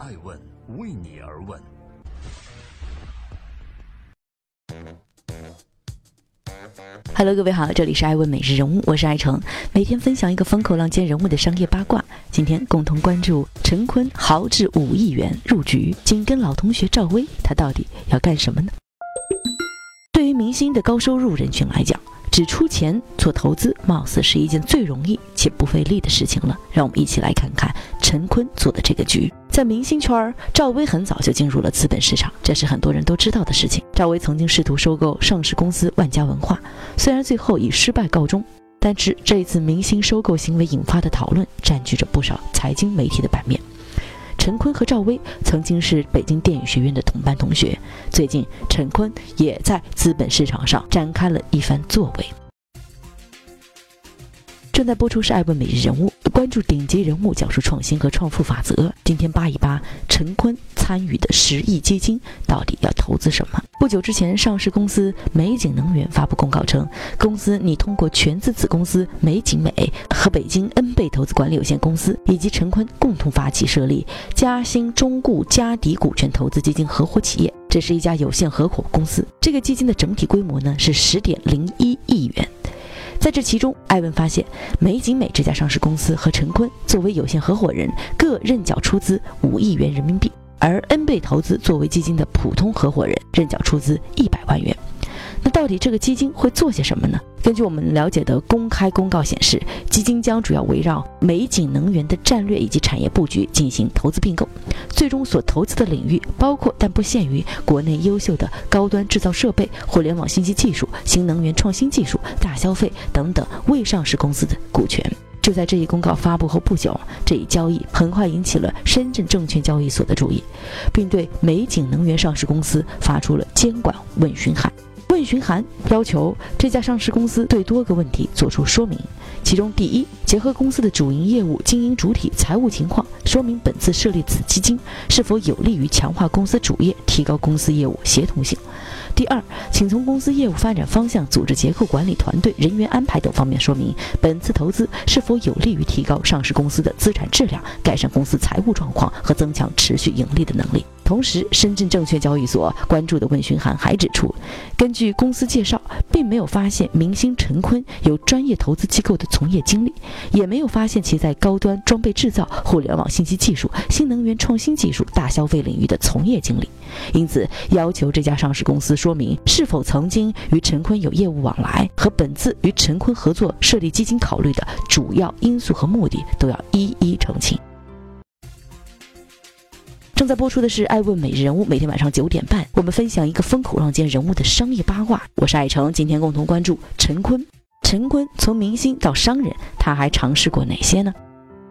爱问为你而问。Hello，各位好，这里是爱问每日人物，我是爱成，每天分享一个风口浪尖人物的商业八卦。今天共同关注陈坤豪掷五亿元入局，紧跟老同学赵薇，他到底要干什么呢？对于明星的高收入人群来讲，只出钱做投资，貌似是一件最容易且不费力的事情了。让我们一起来看看陈坤做的这个局。在明星圈儿，赵薇很早就进入了资本市场，这是很多人都知道的事情。赵薇曾经试图收购上市公司万家文化，虽然最后以失败告终，但是这一次明星收购行为引发的讨论，占据着不少财经媒体的版面。陈坤和赵薇曾经是北京电影学院的同班同学，最近陈坤也在资本市场上展开了一番作为。正在播出是《爱问每日人物》，关注顶级人物，讲述创新和创富法则。今天扒一扒陈坤参与的十亿基金到底要投资什么？不久之前，上市公司美景能源发布公告称，公司拟通过全资子公司美景美和北京恩贝投资管理有限公司以及陈坤共同发起设立嘉兴中固嘉迪股权投资基金合伙企业。这是一家有限合伙公司，这个基金的整体规模呢是十点零一亿元。在这其中，艾文发现美景美这家上市公司和陈坤作为有限合伙人各认缴出资五亿元人民币，而 N 倍投资作为基金的普通合伙人认缴出资一百万元。那到底这个基金会做些什么呢？根据我们了解的公开公告显示，基金将主要围绕美景能源的战略以及产业布局进行投资并购，最终所投资的领域包括但不限于国内优秀的高端制造设备、互联网信息技术、新能源创新技术、大消费等等未上市公司的股权。就在这一公告发布后不久，这一交易很快引起了深圳证券交易所的注意，并对美景能源上市公司发出了监管问询函。问询函要求这家上市公司对多个问题作出说明，其中第一，结合公司的主营业务、经营主体、财务情况，说明本次设立子基金是否有利于强化公司主业、提高公司业务协同性。第二，请从公司业务发展方向、组织结构、管理团队、人员安排等方面说明本次投资是否有利于提高上市公司的资产质量、改善公司财务状况和增强持续盈利的能力。同时，深圳证券交易所关注的问询函还指出，根据公司介绍，并没有发现明星陈坤有专业投资机构的从业经历，也没有发现其在高端装备制造、互联网信息技术、新能源创新技术、大消费领域的从业经历，因此要求这家上市公司说明是否曾经与陈坤有业务往来，和本次与陈坤合作设立基金考虑的主要因素和目的都要一一澄清。正在播出的是《爱问每日人物》，每天晚上九点半，我们分享一个风口浪尖人物的商业八卦。我是爱成，今天共同关注陈坤。陈坤从明星到商人，他还尝试过哪些呢？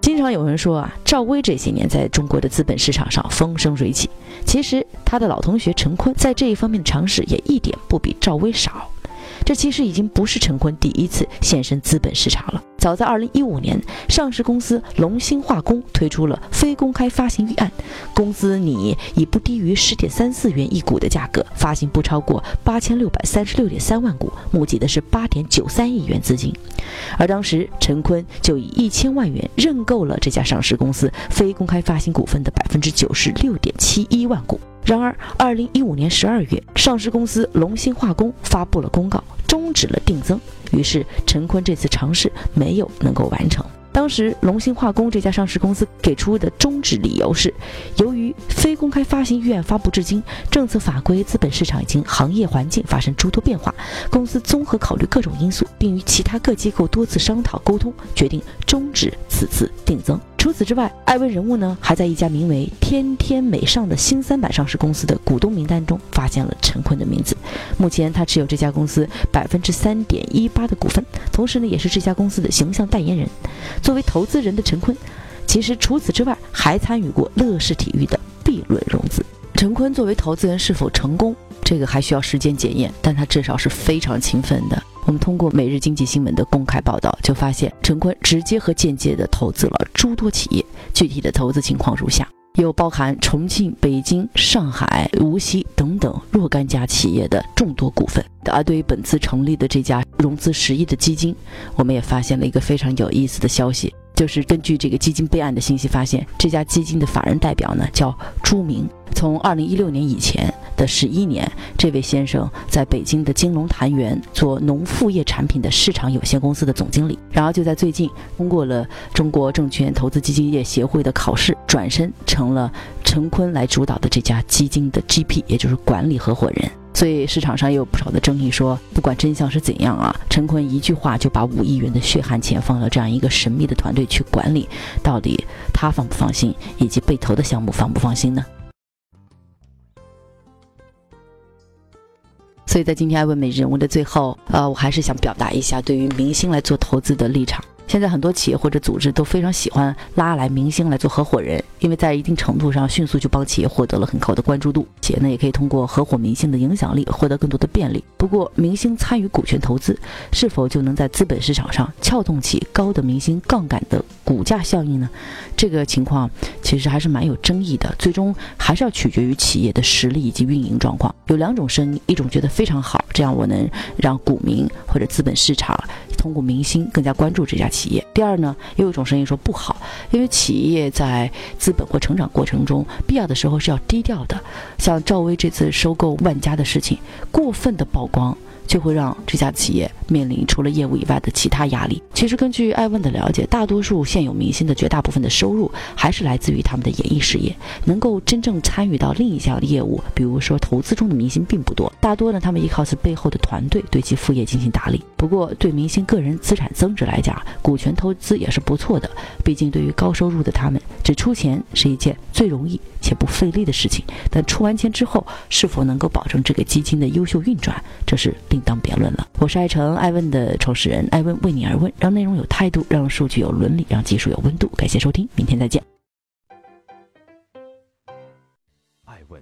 经常有人说啊，赵薇这些年在中国的资本市场上风生水起。其实他的老同学陈坤在这一方面的尝试也一点不比赵薇少。这其实已经不是陈坤第一次现身资本市场了。早在2015年，上市公司龙兴化工推出了非公开发行预案，公司拟以不低于10.34元一股的价格发行不超过8636.3万股，募集的是8.93亿元资金。而当时陈坤就以一千万元认购了这家上市公司非公开发行股份的96.71万股。然而，2015年12月，上市公司龙兴化工发布了公告。终止了定增，于是陈坤这次尝试没有能够完成。当时龙兴化工这家上市公司给出的终止理由是，由于非公开发行预案发布至今，政策法规、资本市场以及行业环境发生诸多变化，公司综合考虑各种因素，并与其他各机构多次商讨沟通，决定终止此次定增。除此之外，艾薇人物呢还在一家名为天天美尚的新三板上市公司的股东名单中发现了陈坤的名字。目前他持有这家公司百分之三点一八的股份，同时呢也是这家公司的形象代言人。作为投资人的陈坤，其实除此之外还参与过乐视体育的 B 轮融资。陈坤作为投资人是否成功，这个还需要时间检验，但他至少是非常勤奋的。我们通过《每日经济新闻》的公开报道，就发现陈坤直接和间接的投资了诸多企业。具体的投资情况如下：有包含重庆、北京、上海、无锡等等若干家企业的众多股份。而对于本次成立的这家融资十亿的基金，我们也发现了一个非常有意思的消息。就是根据这个基金备案的信息发现，这家基金的法人代表呢叫朱明。从二零一六年以前的十一年，这位先生在北京的金龙潭园做农副业产品的市场有限公司的总经理。然后就在最近，通过了中国证券投资基金业协会的考试，转身成了陈坤来主导的这家基金的 GP，也就是管理合伙人。所以市场上也有不少的争议，说不管真相是怎样啊，陈坤一句话就把五亿元的血汗钱放到这样一个神秘的团队去管理，到底他放不放心，以及被投的项目放不放心呢？所以在今天爱问美人物的最后，呃，我还是想表达一下对于明星来做投资的立场。现在很多企业或者组织都非常喜欢拉来明星来做合伙人，因为在一定程度上迅速就帮企业获得了很高的关注度。企业呢也可以通过合伙明星的影响力获得更多的便利。不过，明星参与股权投资是否就能在资本市场上撬动起高的明星杠杆的股价效应呢？这个情况其实还是蛮有争议的。最终还是要取决于企业的实力以及运营状况。有两种声音，一种觉得非常好，这样我能让股民或者资本市场。通过明星更加关注这家企业。第二呢，又有一种声音说不好，因为企业在资本或成长过程中，必要的时候是要低调的。像赵薇这次收购万家的事情，过分的曝光。就会让这家企业面临除了业务以外的其他压力。其实根据艾问的了解，大多数现有明星的绝大部分的收入还是来自于他们的演艺事业，能够真正参与到另一项业务，比如说投资中的明星并不多。大多呢，他们依靠是背后的团队对其副业进行打理。不过对明星个人资产增值来讲，股权投资也是不错的。毕竟对于高收入的他们，只出钱是一件最容易且不费力的事情。但出完钱之后，是否能够保证这个基金的优秀运转，这是另。另当别论了。我是爱成爱问的创始人，爱问为你而问，让内容有态度，让数据有伦理，让技术有温度。感谢收听，明天再见。爱问